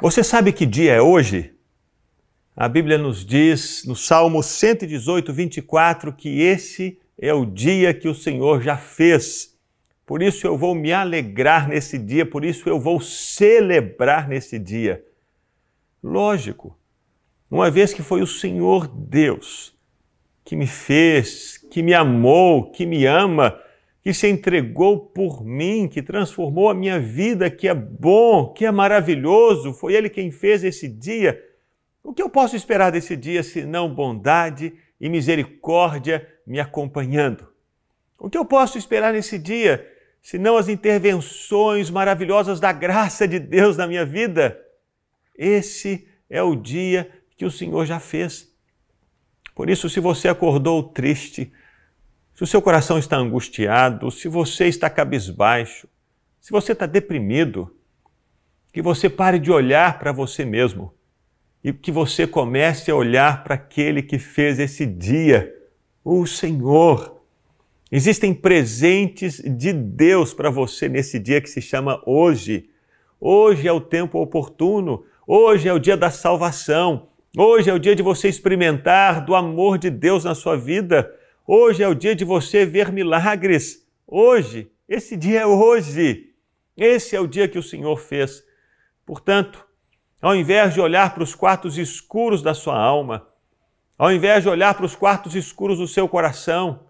Você sabe que dia é hoje? A Bíblia nos diz no Salmo 118, 24, que esse é o dia que o Senhor já fez. Por isso eu vou me alegrar nesse dia, por isso eu vou celebrar nesse dia. Lógico, uma vez que foi o Senhor Deus que me fez, que me amou, que me ama, que se entregou por mim, que transformou a minha vida, que é bom, que é maravilhoso, foi Ele quem fez esse dia. O que eu posso esperar desse dia senão bondade e misericórdia me acompanhando? O que eu posso esperar nesse dia senão as intervenções maravilhosas da graça de Deus na minha vida? Esse é o dia que o Senhor já fez. Por isso, se você acordou triste, se o seu coração está angustiado, se você está cabisbaixo, se você está deprimido, que você pare de olhar para você mesmo e que você comece a olhar para aquele que fez esse dia, o Senhor. Existem presentes de Deus para você nesse dia que se chama hoje. Hoje é o tempo oportuno, hoje é o dia da salvação, hoje é o dia de você experimentar do amor de Deus na sua vida, hoje é o dia de você ver milagres. Hoje, esse dia é hoje. Esse é o dia que o Senhor fez. Portanto, ao invés de olhar para os quartos escuros da sua alma, ao invés de olhar para os quartos escuros do seu coração,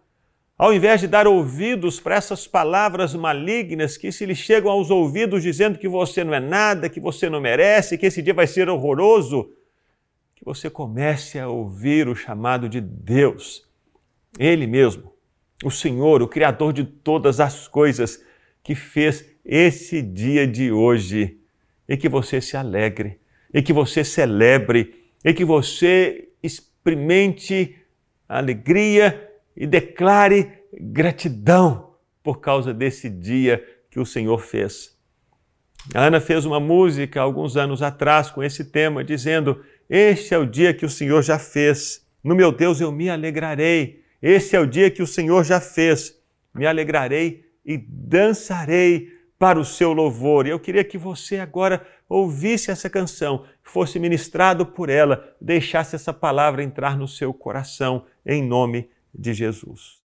ao invés de dar ouvidos para essas palavras malignas que se lhe chegam aos ouvidos dizendo que você não é nada, que você não merece, que esse dia vai ser horroroso, que você comece a ouvir o chamado de Deus, Ele mesmo, o Senhor, o Criador de todas as coisas, que fez esse dia de hoje e que você se alegre, e que você celebre, e que você experimente alegria e declare gratidão por causa desse dia que o Senhor fez. A Ana fez uma música alguns anos atrás com esse tema, dizendo: Este é o dia que o Senhor já fez. No meu Deus eu me alegrarei. Esse é o dia que o Senhor já fez. Me alegrarei e dançarei para o seu louvor. E eu queria que você agora ouvisse essa canção, fosse ministrado por ela, deixasse essa palavra entrar no seu coração, em nome de Jesus.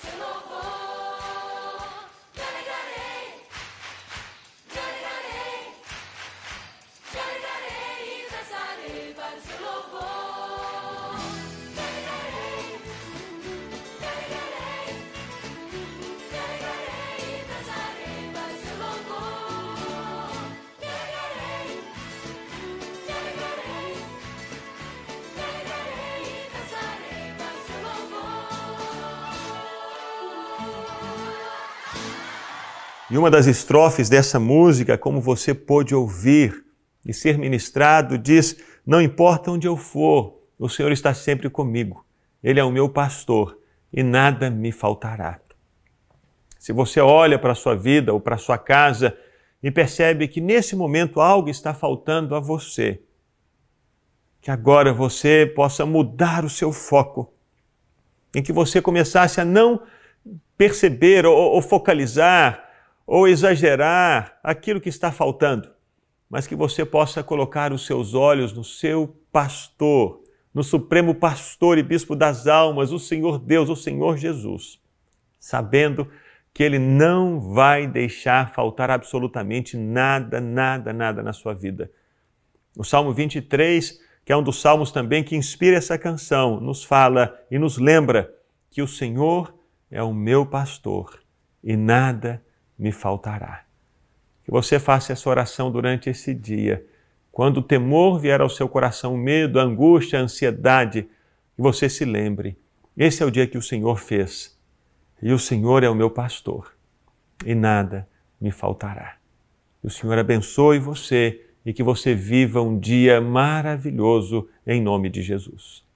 Senhor. E uma das estrofes dessa música, como você pôde ouvir e ser ministrado, diz: Não importa onde eu for, o Senhor está sempre comigo. Ele é o meu pastor e nada me faltará. Se você olha para a sua vida ou para a sua casa e percebe que nesse momento algo está faltando a você, que agora você possa mudar o seu foco, em que você começasse a não perceber ou, ou focalizar ou exagerar aquilo que está faltando, mas que você possa colocar os seus olhos no seu pastor, no supremo pastor e bispo das almas, o Senhor Deus, o Senhor Jesus, sabendo que ele não vai deixar faltar absolutamente nada, nada, nada na sua vida. O Salmo 23, que é um dos salmos também que inspira essa canção, nos fala e nos lembra que o Senhor é o meu pastor e nada me faltará. Que você faça essa oração durante esse dia. Quando o temor vier ao seu coração, o medo, a angústia, a ansiedade, que você se lembre: esse é o dia que o Senhor fez, e o Senhor é o meu pastor, e nada me faltará. Que o Senhor abençoe você e que você viva um dia maravilhoso em nome de Jesus.